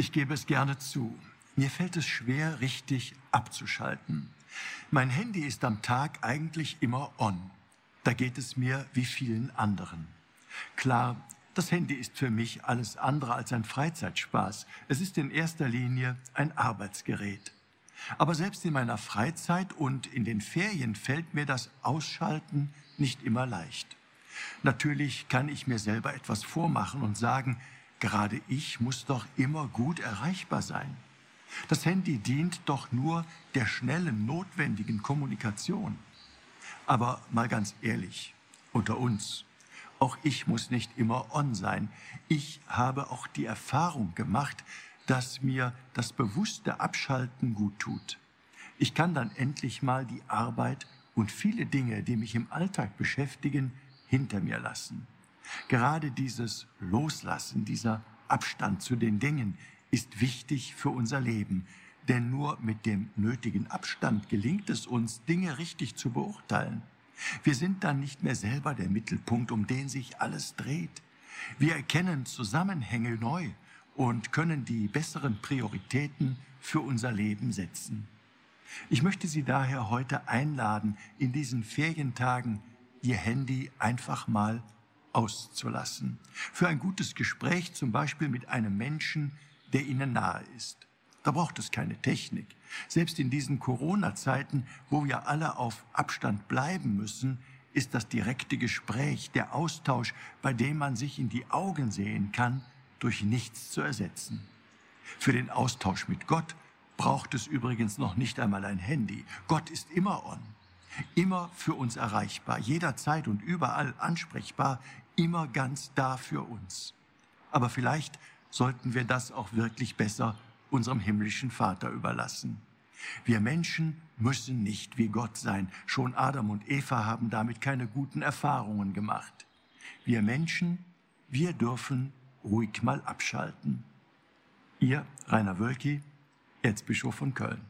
Ich gebe es gerne zu. Mir fällt es schwer, richtig abzuschalten. Mein Handy ist am Tag eigentlich immer on. Da geht es mir wie vielen anderen. Klar, das Handy ist für mich alles andere als ein Freizeitspaß. Es ist in erster Linie ein Arbeitsgerät. Aber selbst in meiner Freizeit und in den Ferien fällt mir das Ausschalten nicht immer leicht. Natürlich kann ich mir selber etwas vormachen und sagen, gerade ich muss doch immer gut erreichbar sein. Das Handy dient doch nur der schnellen, notwendigen Kommunikation. Aber mal ganz ehrlich, unter uns, auch ich muss nicht immer on sein. Ich habe auch die Erfahrung gemacht, dass mir das bewusste Abschalten gut tut. Ich kann dann endlich mal die Arbeit und viele Dinge, die mich im Alltag beschäftigen, hinter mir lassen. Gerade dieses Loslassen, dieser Abstand zu den Dingen ist wichtig für unser Leben, denn nur mit dem nötigen Abstand gelingt es uns, Dinge richtig zu beurteilen. Wir sind dann nicht mehr selber der Mittelpunkt, um den sich alles dreht. Wir erkennen Zusammenhänge neu und können die besseren Prioritäten für unser Leben setzen. Ich möchte Sie daher heute einladen, in diesen Ferientagen Ihr Handy einfach mal auszulassen. Für ein gutes Gespräch zum Beispiel mit einem Menschen, der Ihnen nahe ist. Da braucht es keine Technik. Selbst in diesen Corona-Zeiten, wo wir alle auf Abstand bleiben müssen, ist das direkte Gespräch, der Austausch, bei dem man sich in die Augen sehen kann, durch nichts zu ersetzen. Für den Austausch mit Gott braucht es übrigens noch nicht einmal ein Handy. Gott ist immer on, immer für uns erreichbar, jederzeit und überall ansprechbar, immer ganz da für uns. Aber vielleicht sollten wir das auch wirklich besser unserem himmlischen Vater überlassen. Wir Menschen müssen nicht wie Gott sein. Schon Adam und Eva haben damit keine guten Erfahrungen gemacht. Wir Menschen, wir dürfen ruhig mal abschalten. Ihr Rainer Wölki, Erzbischof von Köln.